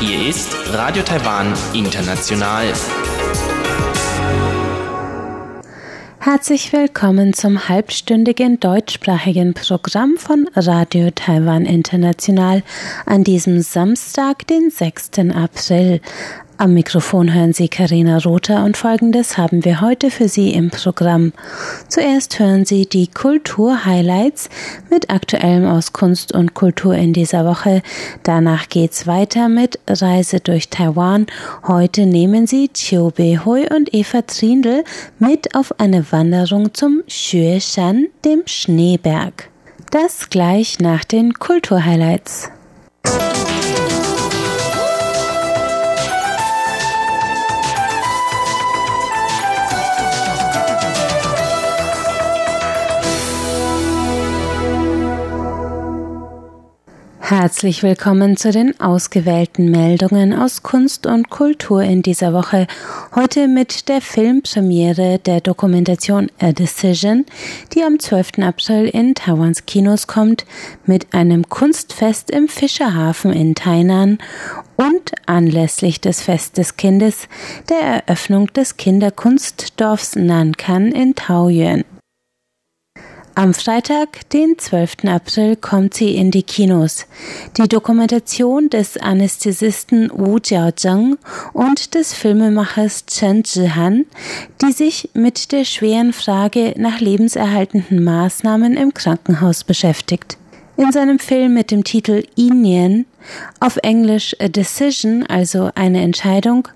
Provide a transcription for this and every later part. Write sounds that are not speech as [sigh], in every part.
Hier ist Radio Taiwan International. Herzlich willkommen zum halbstündigen deutschsprachigen Programm von Radio Taiwan International an diesem Samstag, den 6. April. Am Mikrofon hören Sie Karina Rother und folgendes haben wir heute für Sie im Programm. Zuerst hören Sie die Kultur-Highlights mit Aktuellem aus Kunst und Kultur in dieser Woche. Danach geht's weiter mit Reise durch Taiwan. Heute nehmen Sie Chiu Hui und Eva Trindl mit auf eine Wanderung zum Xueshan, dem Schneeberg. Das gleich nach den Kultur-Highlights. Herzlich willkommen zu den ausgewählten Meldungen aus Kunst und Kultur in dieser Woche. Heute mit der Filmpremiere der Dokumentation A Decision, die am 12. April in Taiwans Kinos kommt, mit einem Kunstfest im Fischerhafen in Tainan und anlässlich des Fest des Kindes der Eröffnung des Kinderkunstdorfs Nankan in Taoyuan. Am Freitag, den 12. April, kommt sie in die Kinos. Die Dokumentation des Anästhesisten Wu Jiaozheng und des Filmemachers Chen Zhihan, die sich mit der schweren Frage nach lebenserhaltenden Maßnahmen im Krankenhaus beschäftigt. In seinem Film mit dem Titel Inien, auf Englisch A Decision, also eine Entscheidung,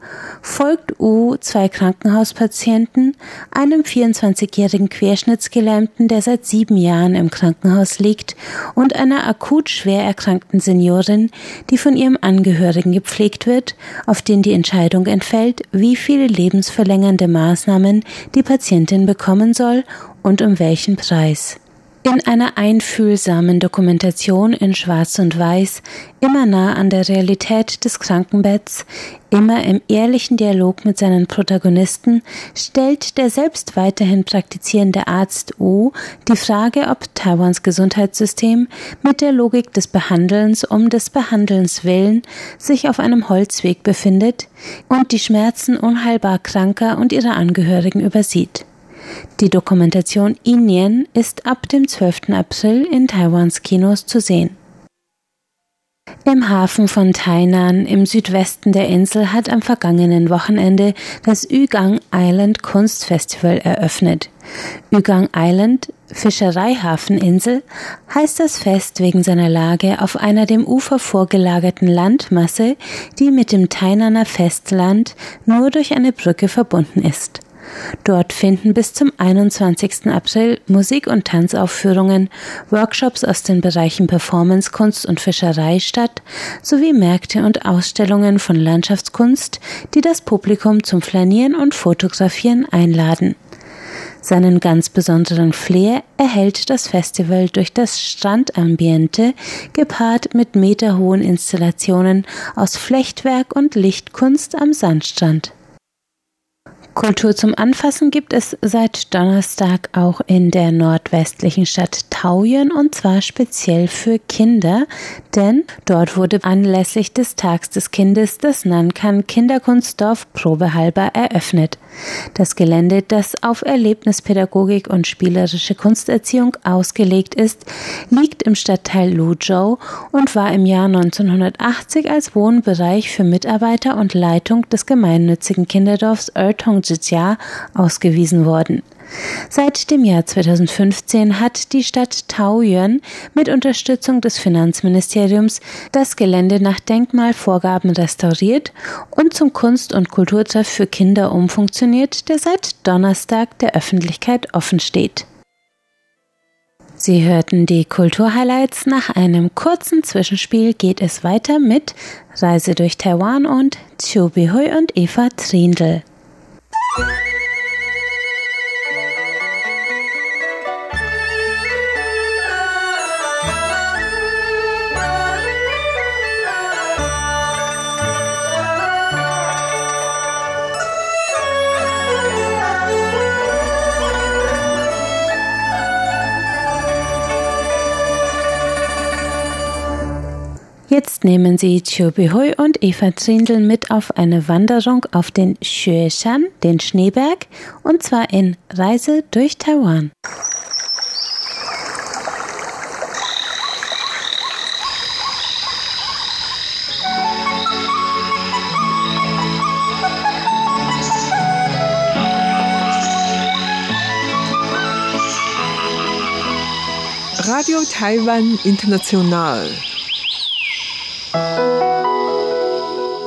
folgt U zwei Krankenhauspatienten, einem 24-jährigen Querschnittsgelähmten, der seit sieben Jahren im Krankenhaus liegt, und einer akut schwer erkrankten Seniorin, die von ihrem Angehörigen gepflegt wird, auf den die Entscheidung entfällt, wie viele lebensverlängernde Maßnahmen die Patientin bekommen soll und um welchen Preis. In einer einfühlsamen Dokumentation in Schwarz und Weiß, immer nah an der Realität des Krankenbetts, immer im ehrlichen Dialog mit seinen Protagonisten, stellt der selbst weiterhin praktizierende Arzt U die Frage, ob Taiwans Gesundheitssystem mit der Logik des Behandelns um des Behandelns willen sich auf einem Holzweg befindet und die Schmerzen unheilbar Kranker und ihrer Angehörigen übersieht. Die Dokumentation Inien ist ab dem 12. April in Taiwans Kinos zu sehen. Im Hafen von Tainan im Südwesten der Insel hat am vergangenen Wochenende das Yugang Island Kunstfestival eröffnet. Yugang Island, Fischereihafeninsel, heißt das Fest wegen seiner Lage auf einer dem Ufer vorgelagerten Landmasse, die mit dem Tainaner Festland nur durch eine Brücke verbunden ist. Dort finden bis zum 21. April Musik- und Tanzaufführungen, Workshops aus den Bereichen Performance, Kunst und Fischerei statt, sowie Märkte und Ausstellungen von Landschaftskunst, die das Publikum zum Flanieren und Fotografieren einladen. Seinen ganz besonderen Flair erhält das Festival durch das Strandambiente, gepaart mit meterhohen Installationen aus Flechtwerk und Lichtkunst am Sandstrand. Kultur zum Anfassen gibt es seit Donnerstag auch in der nordwestlichen Stadt Taoyuan und zwar speziell für Kinder, denn dort wurde anlässlich des Tags des Kindes das Nankan Kinderkunstdorf probehalber eröffnet. Das Gelände, das auf Erlebnispädagogik und spielerische Kunsterziehung ausgelegt ist, liegt im Stadtteil Luzhou und war im Jahr 1980 als Wohnbereich für Mitarbeiter und Leitung des gemeinnützigen Kinderdorfs Ertongjia ausgewiesen worden. Seit dem Jahr 2015 hat die Stadt Taoyuan mit Unterstützung des Finanzministeriums das Gelände nach Denkmalvorgaben restauriert und zum Kunst- und Kulturtreff für Kinder umfunktioniert, der seit Donnerstag der Öffentlichkeit offen steht. Sie hörten die Kulturhighlights. Nach einem kurzen Zwischenspiel geht es weiter mit Reise durch Taiwan und Chiu Bihui und Eva Trindl. Thank you. Jetzt nehmen Sie Chiu Bihui und Eva Trindl mit auf eine Wanderung auf den Xueshan, den Schneeberg, und zwar in Reise durch Taiwan. Radio Taiwan International.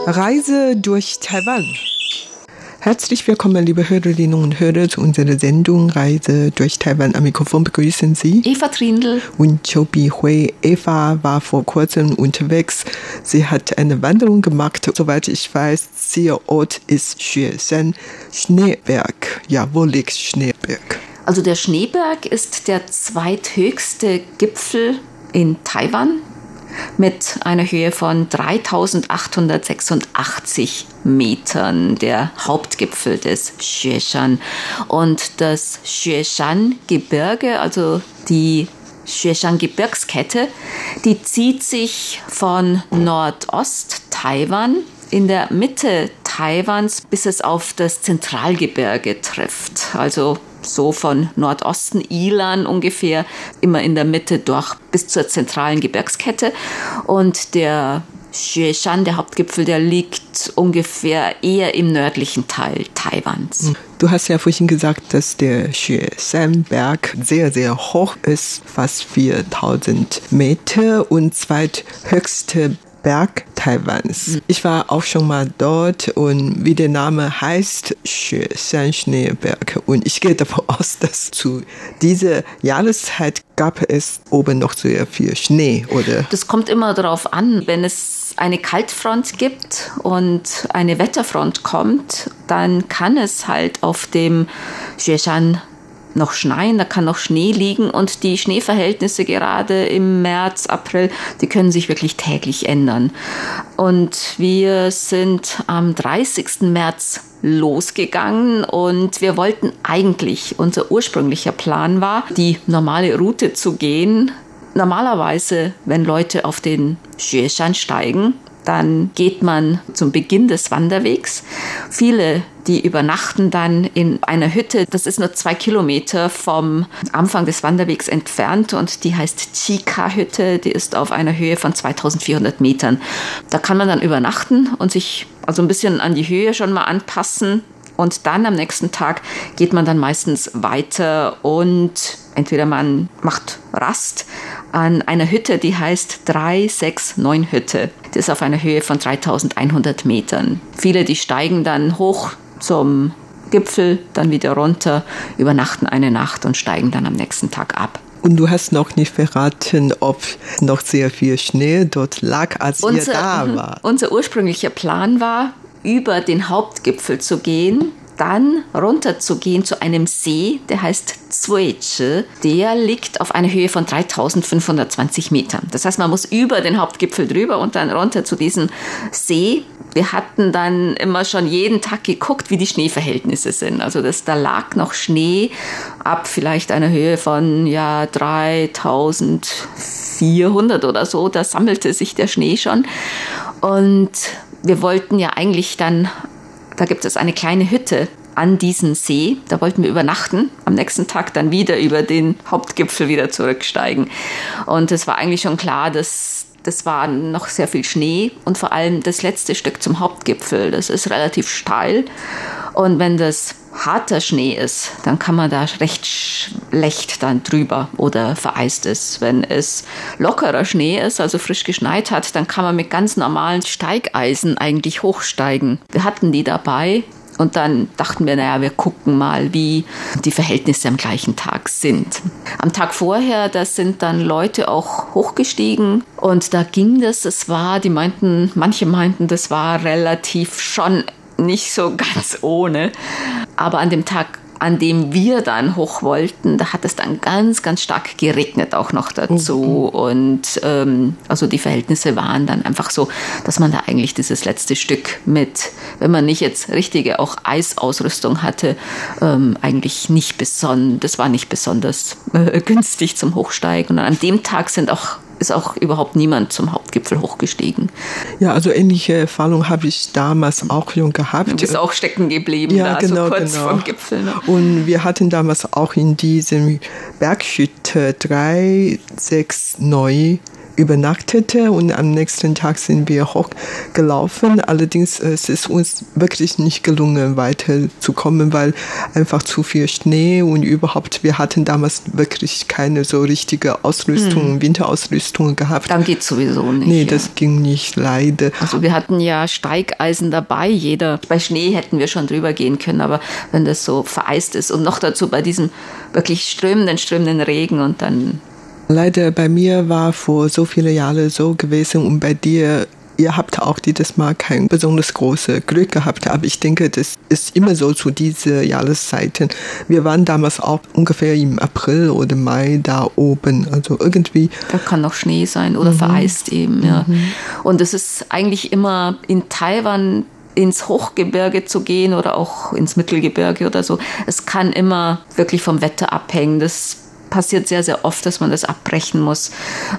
Reise durch Taiwan. Herzlich willkommen, liebe Hörerinnen und Hörer, zu unserer Sendung Reise durch Taiwan. Am Mikrofon begrüßen Sie Eva Trindl und Chobi Hui. Eva war vor kurzem unterwegs. Sie hat eine Wanderung gemacht. Soweit ich weiß, Zielort ist Xueshan, Schneeberg. Ja, wo liegt Schneeberg? Also der Schneeberg ist der zweithöchste Gipfel in Taiwan mit einer Höhe von 3886 Metern, der Hauptgipfel des Xueshan. Und das Xueshan-Gebirge, also die Xueshan-Gebirgskette, die zieht sich von Nordost-Taiwan in der Mitte Taiwans, bis es auf das Zentralgebirge trifft. Also so von Nordosten Ilan ungefähr, immer in der Mitte durch bis zur zentralen Gebirgskette. Und der Xueshan, der Hauptgipfel, der liegt ungefähr eher im nördlichen Teil Taiwans. Hm. Du hast ja vorhin gesagt, dass der Xueshan-Berg sehr, sehr hoch ist, fast 4000 Meter und zweithöchste Berg Taiwans. Ich war auch schon mal dort und wie der Name heißt, Xueshan Schneeberg. Und ich gehe davon aus, dass zu dieser Jahreszeit gab es oben noch sehr viel Schnee, oder? Das kommt immer darauf an, wenn es eine Kaltfront gibt und eine Wetterfront kommt, dann kann es halt auf dem Xueshan noch schneien, da kann noch Schnee liegen und die Schneeverhältnisse gerade im März, April, die können sich wirklich täglich ändern. Und wir sind am 30. März losgegangen und wir wollten eigentlich, unser ursprünglicher Plan war, die normale Route zu gehen. Normalerweise, wenn Leute auf den Xueshan steigen, dann geht man zum Beginn des Wanderwegs. Viele, die übernachten dann in einer Hütte. Das ist nur zwei Kilometer vom Anfang des Wanderwegs entfernt und die heißt Chika-Hütte. Die ist auf einer Höhe von 2400 Metern. Da kann man dann übernachten und sich also ein bisschen an die Höhe schon mal anpassen. Und dann am nächsten Tag geht man dann meistens weiter und entweder man macht Rast an einer Hütte, die heißt 369 Hütte. Die ist auf einer Höhe von 3100 Metern. Viele, die steigen dann hoch zum Gipfel, dann wieder runter, übernachten eine Nacht und steigen dann am nächsten Tag ab. Und du hast noch nicht verraten, ob noch sehr viel Schnee dort lag, als unser, ihr da [laughs] war. Unser ursprünglicher Plan war, über den Hauptgipfel zu gehen dann runter zu gehen zu einem See, der heißt Zuichi. Der liegt auf einer Höhe von 3520 Metern. Das heißt, man muss über den Hauptgipfel drüber und dann runter zu diesem See. Wir hatten dann immer schon jeden Tag geguckt, wie die Schneeverhältnisse sind. Also das, da lag noch Schnee ab vielleicht einer Höhe von ja 3400 oder so. Da sammelte sich der Schnee schon. Und wir wollten ja eigentlich dann da gibt es eine kleine Hütte an diesem See. Da wollten wir übernachten. Am nächsten Tag dann wieder über den Hauptgipfel wieder zurücksteigen. Und es war eigentlich schon klar, dass das war noch sehr viel Schnee und vor allem das letzte Stück zum Hauptgipfel. Das ist relativ steil. Und wenn das harter Schnee ist, dann kann man da recht schlecht dann drüber oder vereist ist. Wenn es lockerer Schnee ist, also frisch geschneit hat, dann kann man mit ganz normalen Steigeisen eigentlich hochsteigen. Wir hatten die dabei und dann dachten wir, naja, wir gucken mal, wie die Verhältnisse am gleichen Tag sind. Am Tag vorher, da sind dann Leute auch hochgestiegen und da ging das, es war, die meinten, manche meinten, das war relativ schon nicht so [laughs] ganz ohne. Aber an dem Tag, an dem wir dann hoch wollten, da hat es dann ganz, ganz stark geregnet auch noch dazu. Mhm. Und ähm, also die Verhältnisse waren dann einfach so, dass man da eigentlich dieses letzte Stück mit, wenn man nicht jetzt richtige auch Eisausrüstung hatte, ähm, eigentlich nicht besonders, das war nicht besonders äh, [laughs] günstig zum Hochsteigen. Und an dem Tag sind auch ist auch überhaupt niemand zum Hauptgipfel hochgestiegen. Ja, also ähnliche Erfahrung habe ich damals auch schon gehabt. Du bist auch stecken geblieben, ja, da, genau, so kurz genau. vom Gipfel. Ne? Und wir hatten damals auch in diesem Berghütte 369 übernachtete und am nächsten Tag sind wir hochgelaufen. Allerdings äh, es ist uns wirklich nicht gelungen, weiterzukommen, weil einfach zu viel Schnee und überhaupt, wir hatten damals wirklich keine so richtige Ausrüstung, Hm. Winterausrüstung gehabt. Dann geht sowieso nicht. Nee, ja. das ging nicht, leider. Also wir hatten ja Steigeisen dabei, jeder. Bei Schnee hätten wir schon drüber gehen können, aber wenn das so vereist ist und noch dazu bei diesem wirklich strömenden, strömenden Regen und dann Leider bei mir war vor so vielen Jahren so gewesen und bei dir, ihr habt auch dieses Mal kein besonders großes Glück gehabt, aber ich denke, das ist immer so zu diesen Jahreszeiten. Wir waren damals auch ungefähr im April oder Mai da oben, also irgendwie. Da kann noch Schnee sein oder vereist eben, ja. Und es ist eigentlich immer in Taiwan ins Hochgebirge zu gehen oder auch ins Mittelgebirge oder so. Es kann immer wirklich vom Wetter abhängen. Das passiert sehr, sehr oft, dass man das abbrechen muss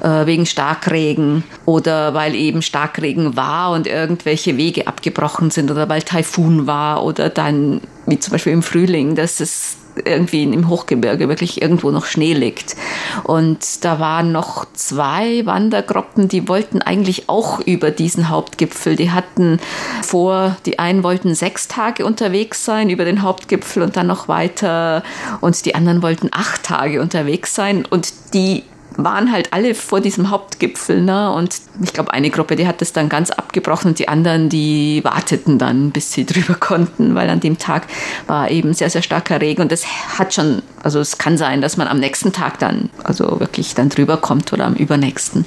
äh, wegen Starkregen oder weil eben Starkregen war und irgendwelche Wege abgebrochen sind oder weil Taifun war oder dann, wie zum Beispiel im Frühling, dass es irgendwie im Hochgebirge wirklich irgendwo noch Schnee liegt. Und da waren noch zwei Wandergruppen, die wollten eigentlich auch über diesen Hauptgipfel. Die hatten vor, die einen wollten sechs Tage unterwegs sein über den Hauptgipfel und dann noch weiter. Und die anderen wollten acht Tage unterwegs sein. Und die waren halt alle vor diesem Hauptgipfel, ne? Und ich glaube, eine Gruppe, die hat das dann ganz abgebrochen und die anderen, die warteten dann, bis sie [laughs] drüber konnten, weil an dem Tag war eben sehr, sehr starker Regen und das hat schon, also es kann sein, dass man am nächsten Tag dann, also wirklich dann drüber kommt oder am übernächsten.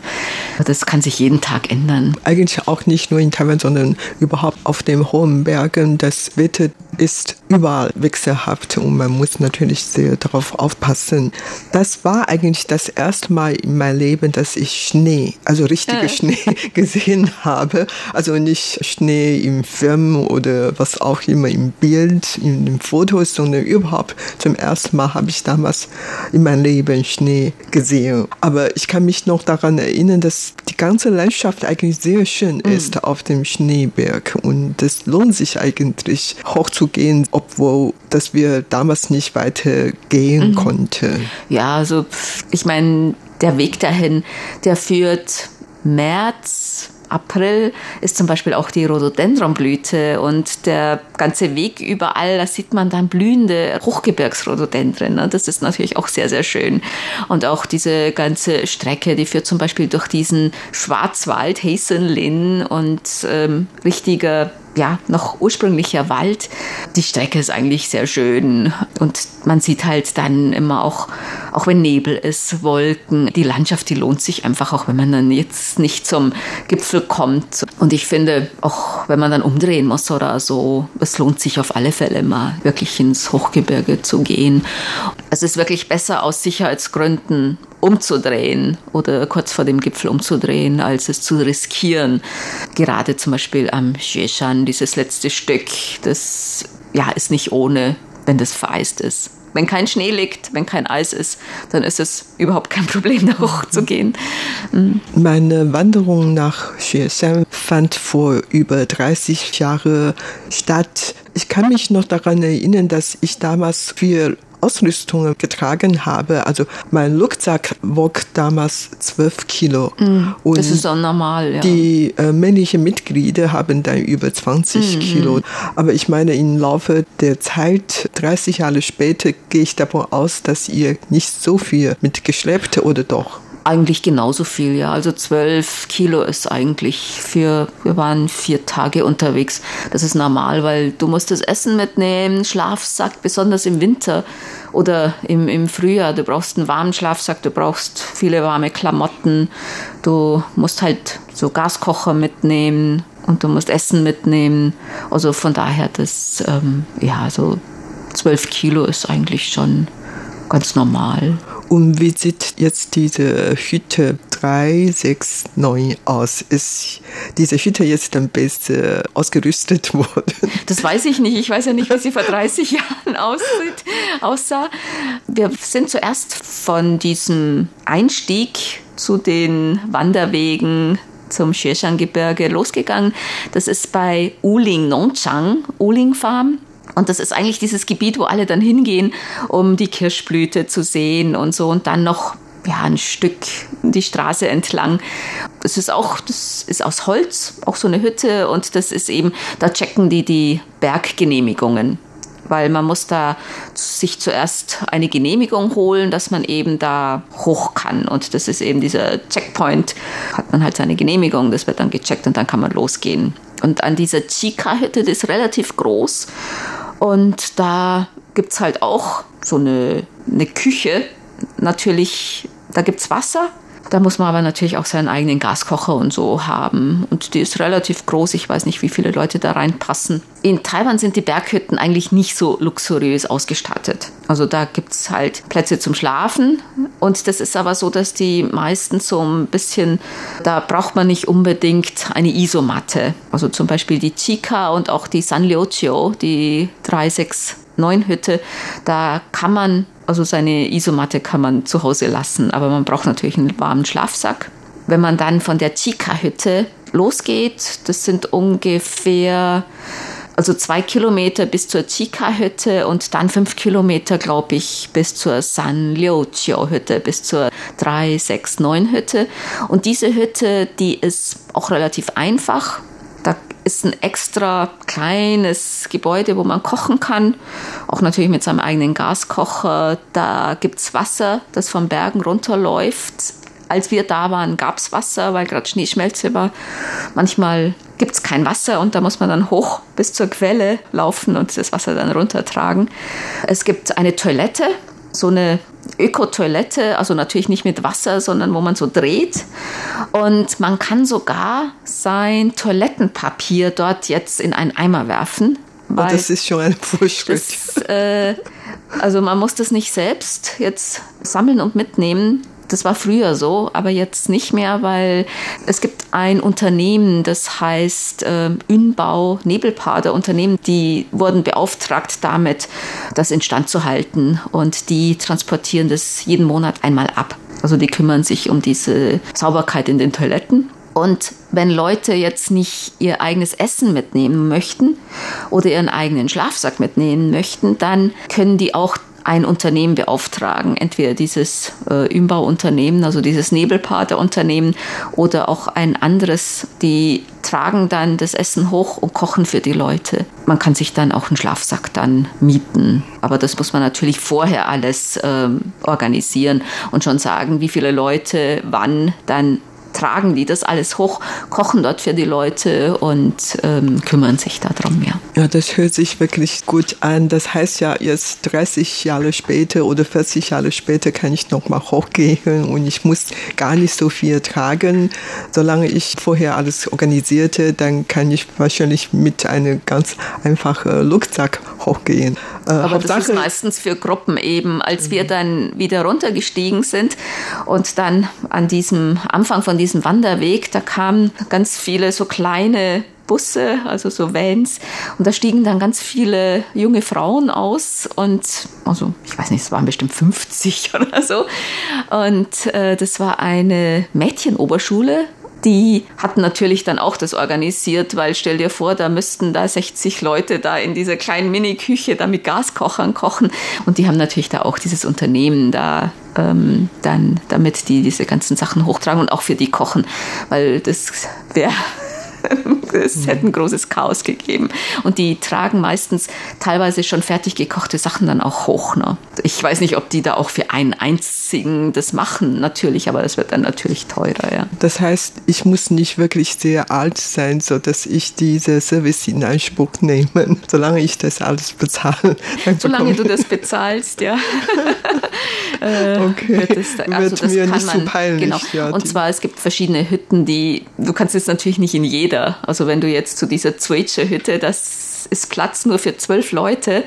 Das kann sich jeden Tag ändern. Eigentlich auch nicht nur in Taiwan, sondern überhaupt auf den hohen Bergen. Das Wetter ist überall wechselhaft und man muss natürlich sehr darauf aufpassen. Das war eigentlich das erste Mal in meinem Leben, dass ich Schnee, also richtige Ja. Schnee [laughs] gesehen habe. Also nicht Schnee im Film oder was auch immer im Bild, in den Fotos, sondern überhaupt zum ersten Mal habe ich damals in meinem Leben Schnee gesehen. Aber ich kann mich noch daran erinnern, dass die ganze Landschaft eigentlich sehr schön ist auf dem Schneeberg und das lohnt sich eigentlich hochzugehen, obwohl dass wir damals nicht weiter gehen konnten. Ja, also ich meine, der Weg dahin, der führt März, April ist zum Beispiel auch die Rhododendronblüte und der ganze Weg überall, da sieht man dann blühende Hochgebirgsrhododendren. Ne? Das ist natürlich auch sehr, sehr schön. Und auch diese ganze Strecke, die führt zum Beispiel durch diesen Schwarzwald, Hazelin und ähm, richtiger ja, noch ursprünglicher Wald. Die Strecke ist eigentlich sehr schön und man sieht halt dann immer auch, auch wenn Nebel ist, Wolken. Die Landschaft, die lohnt sich einfach, auch wenn man dann jetzt nicht zum Gipfel kommt. Und ich finde, auch wenn man dann umdrehen muss oder so, es lohnt sich auf alle Fälle mal wirklich ins Hochgebirge zu gehen. Es ist wirklich besser aus Sicherheitsgründen umzudrehen oder kurz vor dem Gipfel umzudrehen, als es zu riskieren. Gerade zum Beispiel am Xueshan, dieses letzte Stück, das ja, ist nicht ohne, wenn das vereist ist. Wenn kein Schnee liegt, wenn kein Eis ist, dann ist es überhaupt kein [laughs] Problem, da hochzugehen. Meine Wanderung nach Xueshan fand vor über 30 Jahren statt. Ich kann mich noch daran erinnern, dass ich damals viel Ausrüstung getragen habe. Also mein Rucksack wog damals 12 Kilo. Und Das ist so normal, ja. die äh, männlichen Mitglieder haben dann über 20 Kilo. Aber ich meine, im Laufe der Zeit, 30 Jahre später, gehe ich davon aus, dass ihr nicht so viel mitgeschleppt oder doch? Eigentlich genauso viel, ja. Also zwölf Kilo ist eigentlich für, wir waren vier Tage unterwegs. Das ist normal, weil du musst das Essen mitnehmen, Schlafsack, besonders im Winter oder im, im Frühjahr. Du brauchst einen warmen Schlafsack, du brauchst viele warme Klamotten. Du musst halt so Gaskocher mitnehmen und du musst Essen mitnehmen. Also von daher, das, ähm, ja, so zwölf Kilo ist eigentlich schon ganz normal. Und wie sieht jetzt diese Hütte 369 aus? Ist diese Hütte jetzt dann besser ausgerüstet [laughs] worden? Das weiß ich nicht. Ich weiß ja nicht, wie sie vor 30 Jahren [laughs] aussieht, aussah. Wir sind zuerst von diesem Einstieg zu den Wanderwegen zum Xueshan-Gebirge losgegangen. Das ist bei Uling Nongchang, Uling Farm. Und das ist eigentlich dieses Gebiet, wo alle dann hingehen, um die Kirschblüte zu sehen und so. Und dann noch ja, ein Stück die Straße entlang. Das ist auch, das ist aus Holz, auch so eine Hütte. Und das ist eben, da checken die die Berggenehmigungen weil man muss da sich zuerst eine Genehmigung holen, dass man eben da hoch kann. Und das ist eben dieser Checkpoint, hat man halt seine Genehmigung, das wird dann gecheckt und dann kann man losgehen. Und an dieser Chica-Hütte, die ist relativ groß und da gibt es halt auch so eine, eine Küche. Natürlich, da gibt es Wasser da muss man aber natürlich auch seinen eigenen Gaskocher und so haben. Und die ist relativ groß. Ich weiß nicht, wie viele Leute da reinpassen. In Taiwan sind die Berghütten eigentlich nicht so luxuriös ausgestattet. Also da gibt es halt Plätze zum Schlafen. Und das ist aber so, dass die meisten so ein bisschen, da braucht man nicht unbedingt eine Isomatte. Also zum Beispiel die Chica und auch die San Liuchio, die 369 Hütte, da kann man also seine Isomatte kann man zu Hause lassen, aber man braucht natürlich einen warmen Schlafsack. Wenn man dann von der Chica-Hütte losgeht, das sind ungefähr also zwei Kilometer bis zur Chica-Hütte und dann fünf Kilometer, glaube ich, bis zur San Liuchio-Hütte, bis zur 369-Hütte. Und diese Hütte, die ist auch relativ einfach ist ein extra kleines Gebäude, wo man kochen kann. Auch natürlich mit seinem eigenen Gaskocher. Da gibt es Wasser, das vom Bergen runterläuft. Als wir da waren, gab es Wasser, weil gerade Schneeschmelze war. Manchmal gibt es kein Wasser und da muss man dann hoch bis zur Quelle laufen und das Wasser dann runtertragen. Es gibt eine Toilette, so eine Öko-Toilette, also natürlich nicht mit Wasser, sondern wo man so dreht. Und man kann sogar sein Toilettenpapier dort jetzt in einen Eimer werfen. Oh, das ist schon ein Fortschritt. äh, also man muss das nicht selbst jetzt sammeln und mitnehmen. Das war früher so, aber jetzt nicht mehr, weil es gibt ein Unternehmen, das heißt äh, Ünbau Nebelpader Unternehmen, die wurden beauftragt damit, das instand zu halten und die transportieren das jeden Monat einmal ab. Also die kümmern sich um diese Sauberkeit in den Toiletten. Und wenn Leute jetzt nicht ihr eigenes Essen mitnehmen möchten oder ihren eigenen Schlafsack mitnehmen möchten, dann können die auch ein Unternehmen beauftragen, entweder dieses äh, Umbauunternehmen, also dieses Nebelpaderunternehmen oder auch ein anderes, die tragen dann das Essen hoch und kochen für die Leute. Man kann sich dann auch einen Schlafsack dann mieten, aber das muss man natürlich vorher alles ähm, organisieren und schon sagen, wie viele Leute wann dann tragen die das alles hoch, kochen dort für die Leute und ähm, kümmern sich darum, ja. Ja, das hört sich wirklich gut an. Das heißt ja, jetzt 30 Jahre später oder 40 Jahre später kann ich nochmal hochgehen und ich muss gar nicht so viel tragen. Solange ich vorher alles organisierte, dann kann ich wahrscheinlich mit einem ganz einfachen Rucksack hochgehen. Äh, Aber Hauptsache, das ist meistens für Gruppen eben. Als wir mhm. dann wieder runtergestiegen sind und dann an diesem Anfang von diesem Wanderweg, da kamen ganz viele so kleine Busse, also so Vans. Und da stiegen dann ganz viele junge Frauen aus und, also ich weiß nicht, es waren bestimmt 50 [laughs] oder so. Und äh, das war eine Mädchenoberschule die hatten natürlich dann auch das organisiert, weil stell dir vor, da müssten da 60 Leute da in dieser kleinen Mini-Küche da mit Gaskochern kochen. Und die haben natürlich da auch dieses Unternehmen da ähm, dann, damit die diese ganzen Sachen hochtragen und auch für die kochen, weil das wäre [laughs] es hätte ein großes Chaos gegeben. Und die tragen meistens teilweise schon fertig gekochte Sachen dann auch hoch. Ne? Ich weiß nicht, ob die da auch für einen einzigen das machen, natürlich, aber das wird dann natürlich teurer. Ja. Das heißt, ich muss nicht wirklich sehr alt sein, so dass ich diese Service in Anspruch nehme, [laughs] solange ich das alles bezahle. Solange du das bezahlst, ja. [laughs] Äh, okay. Wird, das, also wird das mir nicht man, so peinlich. Genau. Ja, und zwar, es gibt verschiedene Hütten, die, du kannst jetzt natürlich nicht in jeder, also wenn du jetzt zu dieser Zwitsche-Hütte, das ist Platz nur für zwölf Leute,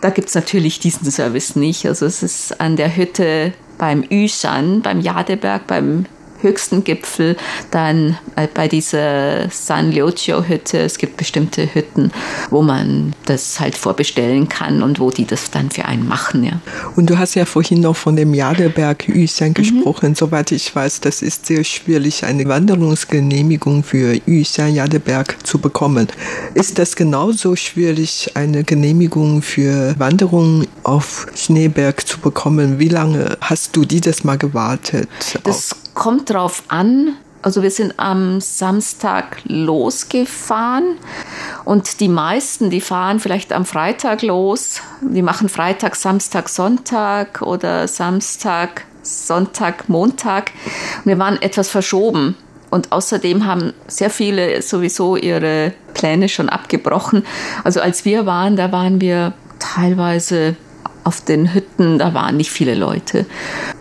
da gibt es natürlich diesen Service nicht. Also es ist an der Hütte beim Yushan, beim Jadeberg, beim höchsten Gipfel, dann bei dieser San Liuchio Hütte. Es gibt bestimmte Hütten, wo man das halt vorbestellen kann und wo die das dann für einen machen. Ja. Und du hast ja vorhin noch von dem Jadeberg Yushan mhm. gesprochen. Soweit ich weiß, das ist sehr schwierig, eine Wanderungsgenehmigung für Yushan Jadeberg zu bekommen. Ist das genauso schwierig, eine Genehmigung für Wanderung auf Schneeberg zu bekommen? Wie lange hast du dieses Mal gewartet? Das kommt drauf an. Also wir sind am Samstag losgefahren und die meisten, die fahren vielleicht am Freitag los. Die machen Freitag, Samstag, Sonntag oder Samstag, Sonntag, Montag. Und wir waren etwas verschoben. Und außerdem haben sehr viele sowieso ihre Pläne schon abgebrochen. Also als wir waren, da waren wir teilweise auf den Hütten, da waren nicht viele Leute.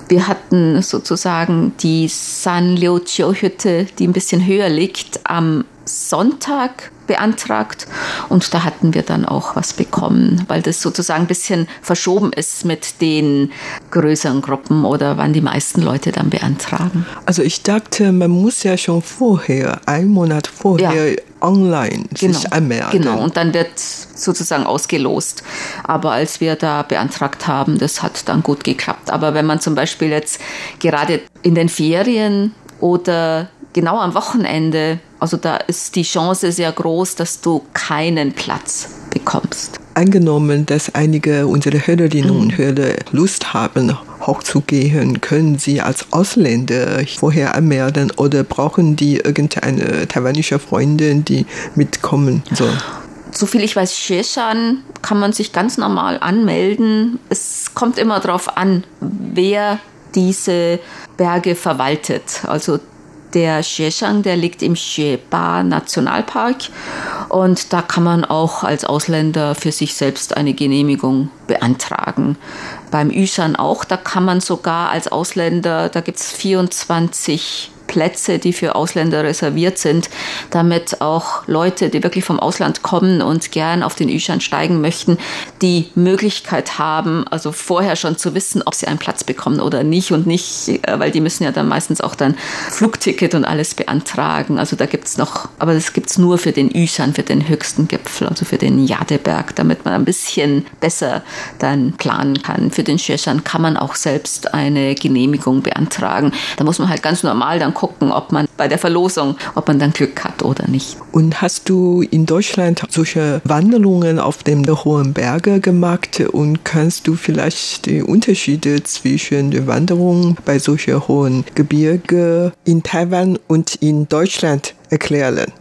Wir hatten sozusagen die San Chiu Hütte, die ein bisschen höher liegt, am Sonntag beantragt und da hatten wir dann auch was bekommen, weil das sozusagen ein bisschen verschoben ist mit den größeren Gruppen oder wann die meisten Leute dann beantragen. Also ich dachte, man muss ja schon vorher, einen Monat vorher ja. online genau. sich anmelden. Genau, und dann wird sozusagen ausgelost. Aber als wir da beantragt haben, das hat dann gut geklappt. Aber wenn man zum Beispiel jetzt gerade in den Ferien oder genau am Wochenende, also da ist die Chance sehr groß, dass du keinen Platz bekommst. Angenommen, dass einige unserer Hörerinnen und mhm. Hörer Lust haben, hochzugehen, können sie als Ausländer vorher anmelden oder brauchen die irgendeine taiwanische Freundin, die mitkommen soll? Soviel ich weiß, Sheshan kann man sich ganz normal anmelden. Es kommt immer darauf an, wer diese Berge verwaltet. Also der Xiexiang, der liegt im Xieba Nationalpark und da kann man auch als Ausländer für sich selbst eine Genehmigung beantragen. Beim Yushan auch, da kann man sogar als Ausländer, da gibt es 24 Plätze, die für Ausländer reserviert sind, damit auch Leute, die wirklich vom Ausland kommen und gern auf den Yushan steigen möchten, die Möglichkeit haben, also vorher schon zu wissen, ob sie einen Platz bekommen oder nicht und nicht, äh, weil die müssen ja dann meistens auch dann Flugticket und alles beantragen. Also da gibt es noch, aber das gibt es nur für den Yushan, für den höchsten Gipfel, also für den Jadeberg, damit man ein bisschen besser dann planen kann. Für den Sheshan kann man auch selbst eine Genehmigung beantragen. Da muss man halt ganz normal dann gucken, ob man bei der Verlosung, ob man dann Glück hat oder nicht. Und hast du in Deutschland solche Wanderungen auf dem hohen Berge gemacht und kannst du vielleicht die Unterschiede zwischen der Wanderung bei solchen hohen Gebirge in Taiwan und in Deutschland erklären?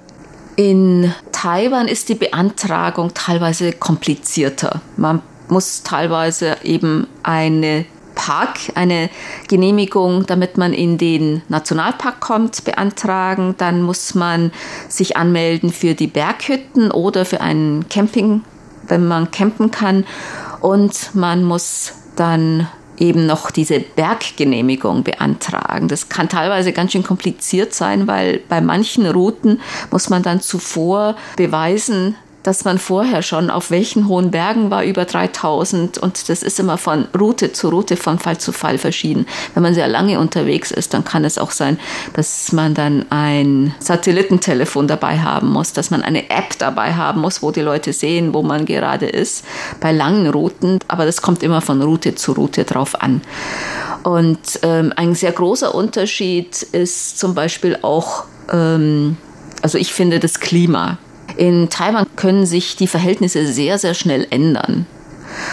In Taiwan ist die Beantragung teilweise komplizierter. Man muss teilweise eben eine Park eine Genehmigung, damit man in den Nationalpark kommt, beantragen. Dann muss man sich anmelden für die Berghütten oder für einen Camping, wenn man campen kann. Und man muss dann eben noch diese Berggenehmigung beantragen. Das kann teilweise ganz schön kompliziert sein, weil bei manchen Routen muss man dann zuvor beweisen, dass man vorher schon auf welchen hohen Bergen war, über 3000. Und das ist immer von Route zu Route, von Fall zu Fall verschieden. Wenn man sehr lange unterwegs ist, dann kann es auch sein, dass man dann ein Satellitentelefon dabei haben muss, dass man eine App dabei haben muss, wo die Leute sehen, wo man gerade ist, bei langen Routen. Aber das kommt immer von Route zu Route drauf an. Und ähm, ein sehr großer Unterschied ist zum Beispiel auch, ähm, also ich finde das Klima. In Taiwan können sich die Verhältnisse sehr, sehr schnell ändern.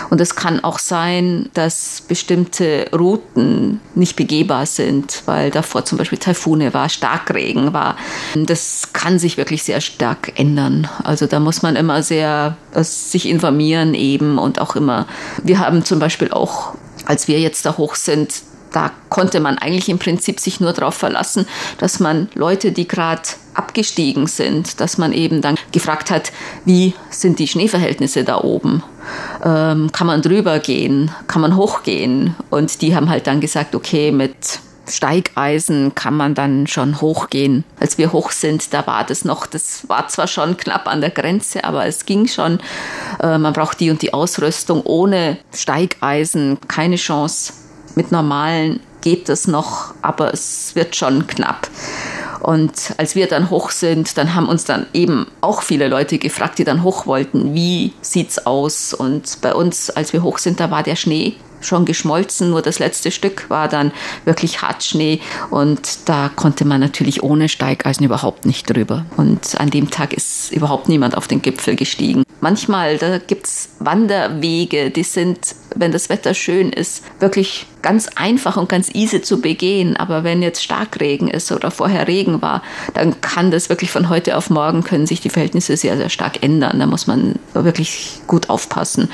Und es kann auch sein, dass bestimmte Routen nicht begehbar sind, weil davor zum Beispiel Taifune war, Starkregen war. Das kann sich wirklich sehr stark ändern. Also da muss man immer sehr äh, sich informieren eben und auch immer. Wir haben zum Beispiel auch, als wir jetzt da hoch sind, da konnte man eigentlich im Prinzip sich nur darauf verlassen, dass man Leute, die gerade abgestiegen sind, dass man eben dann gefragt hat, wie sind die Schneeverhältnisse da oben? Ähm, kann man drüber gehen? Kann man hochgehen? Und die haben halt dann gesagt, okay, mit Steigeisen kann man dann schon hochgehen. Als wir hoch sind, da war das noch, das war zwar schon knapp an der Grenze, aber es ging schon. Äh, man braucht die und die Ausrüstung. Ohne Steigeisen keine Chance mit normalen geht es noch, aber es wird schon knapp. Und als wir dann hoch sind, dann haben uns dann eben auch viele Leute gefragt, die dann hoch wollten, wie sieht's aus? Und bei uns, als wir hoch sind, da war der Schnee schon geschmolzen, nur das letzte Stück war dann wirklich Hartschnee und da konnte man natürlich ohne Steigeisen überhaupt nicht drüber. Und an dem Tag ist überhaupt niemand auf den Gipfel gestiegen. Manchmal, da gibt's Wanderwege, die sind, wenn das Wetter schön ist, wirklich ganz einfach und ganz easy zu begehen. Aber wenn jetzt Starkregen ist oder vorher Regen war, dann kann das wirklich von heute auf morgen können sich die Verhältnisse sehr, sehr stark ändern. Da muss man wirklich gut aufpassen.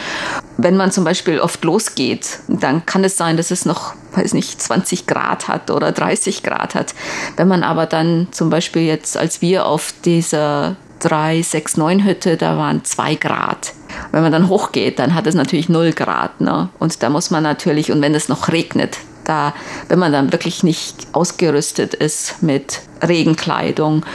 Wenn man zum Beispiel oft losgeht, dann kann es sein, dass es noch, weiß nicht, 20 Grad hat oder 30 Grad hat. Wenn man aber dann zum Beispiel jetzt, als wir auf dieser 369 Hütte, da waren zwei Grad. Wenn man dann hochgeht, dann hat es natürlich null Grad. Ne? Und da muss man natürlich, und wenn es noch regnet, da, wenn man dann wirklich nicht ausgerüstet ist mit Regenkleidung,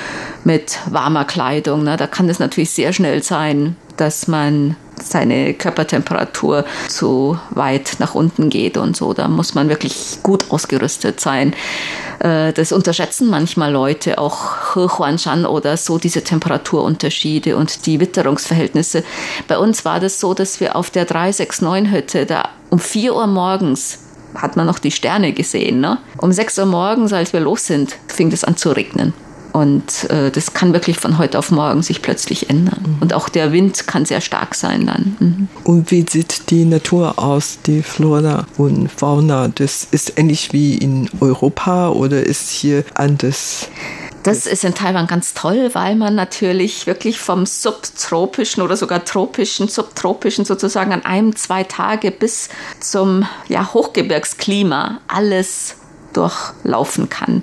mit warmer Kleidung, ne, da kann es natürlich sehr schnell sein, dass man seine Körpertemperatur zu weit nach unten geht und so. Da muss man wirklich gut ausgerüstet sein. Äh, das unterschätzen manchmal Leute, auch Hehuanshan oder so, diese Temperaturunterschiede und die Witterungsverhältnisse. Bei uns war das so, dass wir auf der 369-Hütte da um 4 Uhr morgens hat man noch die Sterne gesehen. Ne? Um 6 Uhr morgens, als wir los sind, fing es an zu regnen. Und äh, das kann wirklich von heute auf morgen sich plötzlich ändern. Mhm. Und auch der Wind kann sehr stark sein dann. Mhm. Und wie sieht die Natur aus, die Flora und Fauna? Das ist ähnlich wie in Europa oder ist hier anders? Das ist in Taiwan ganz toll, weil man natürlich wirklich vom subtropischen oder sogar tropischen, subtropischen sozusagen an einem, zwei Tage bis zum ja, Hochgebirgsklima alles durchlaufen kann.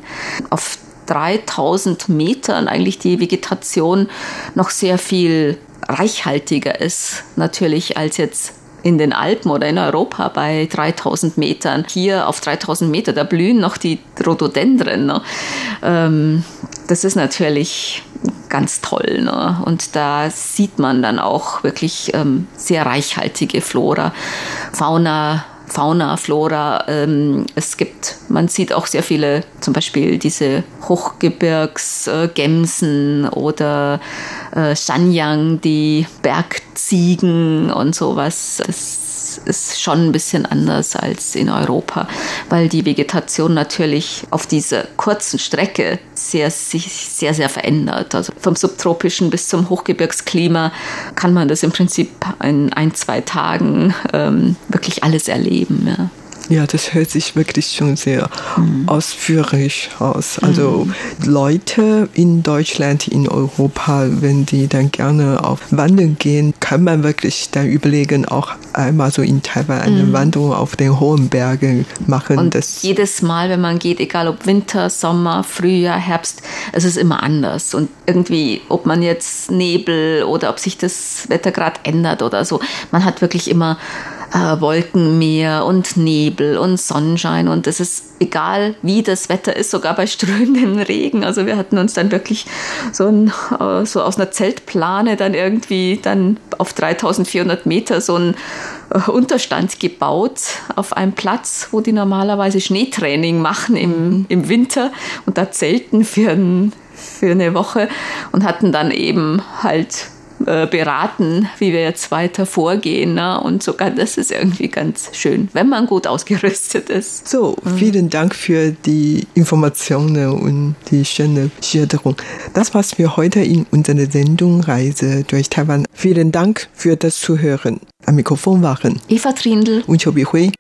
Auf 3000 Metern eigentlich die Vegetation noch sehr viel reichhaltiger ist, natürlich als jetzt in den Alpen oder in Europa bei 3000 Metern. Hier auf 3000 Meter, da blühen noch die Rhododendren. Ne? Ähm, das ist natürlich ganz toll. Ne? Und da sieht man dann auch wirklich ähm, sehr reichhaltige Flora, Fauna, Fauna, Flora. Ähm, es gibt, man sieht auch sehr viele, zum Beispiel diese Hochgebirgsgemsen äh, oder äh, Shanyang, die Bergziegen und sowas. Das ist schon ein bisschen anders als in Europa, weil die Vegetation natürlich auf dieser kurzen Strecke sehr, sich sehr, sehr verändert. Also vom subtropischen bis zum Hochgebirgsklima kann man das im Prinzip in ein, zwei Tagen ähm, wirklich alles erleben. Ja. Ja, das hört sich wirklich schon sehr mhm. ausführlich aus. Also mhm. Leute in Deutschland, in Europa, wenn die dann gerne auf Wandern gehen, kann man wirklich dann überlegen, auch einmal so in Taiwan eine mhm. Wanderung auf den hohen Bergen machen. Und das jedes Mal, wenn man geht, egal ob Winter, Sommer, Frühjahr, Herbst, es ist immer anders. Und irgendwie, ob man jetzt Nebel oder ob sich das Wetter gerade ändert oder so, man hat wirklich immer äh, Wolkenmeer und Nebel und Sonnenschein und es ist egal, wie das Wetter ist, sogar bei strömendem [laughs] Regen. Also wir hatten uns dann wirklich so, ein, äh, so aus einer Zeltplane dann irgendwie dann auf 3400 Meter so ein äh, Unterstand gebaut auf einem Platz, wo die normalerweise Schneetraining machen im, im Winter und da zelten für, ein, für eine Woche und hatten dann eben halt äh, beraten, wie wir jetzt weiter vorgehen. Ne? Und sogar das ist irgendwie ganz schön, wenn man gut ausgerüstet ist. So, vielen Dank für die Informationen und die schöne Schilderung. Das war's für heute in unserer Sendung Reise durch Taiwan. Vielen Dank für das Zuhören. Am Mikrofon waren Eva Trindl und Chobi Hui.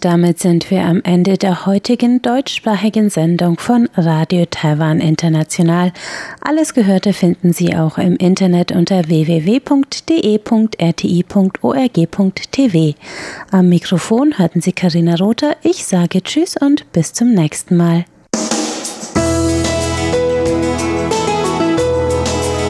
Damit sind wir am Ende der heutigen deutschsprachigen Sendung von Radio Taiwan International. Alles Gehörte finden Sie auch im Internet unter www.de.rti.org.tv. Am Mikrofon hatten Sie Karina Rother. Ich sage Tschüss und bis zum nächsten Mal.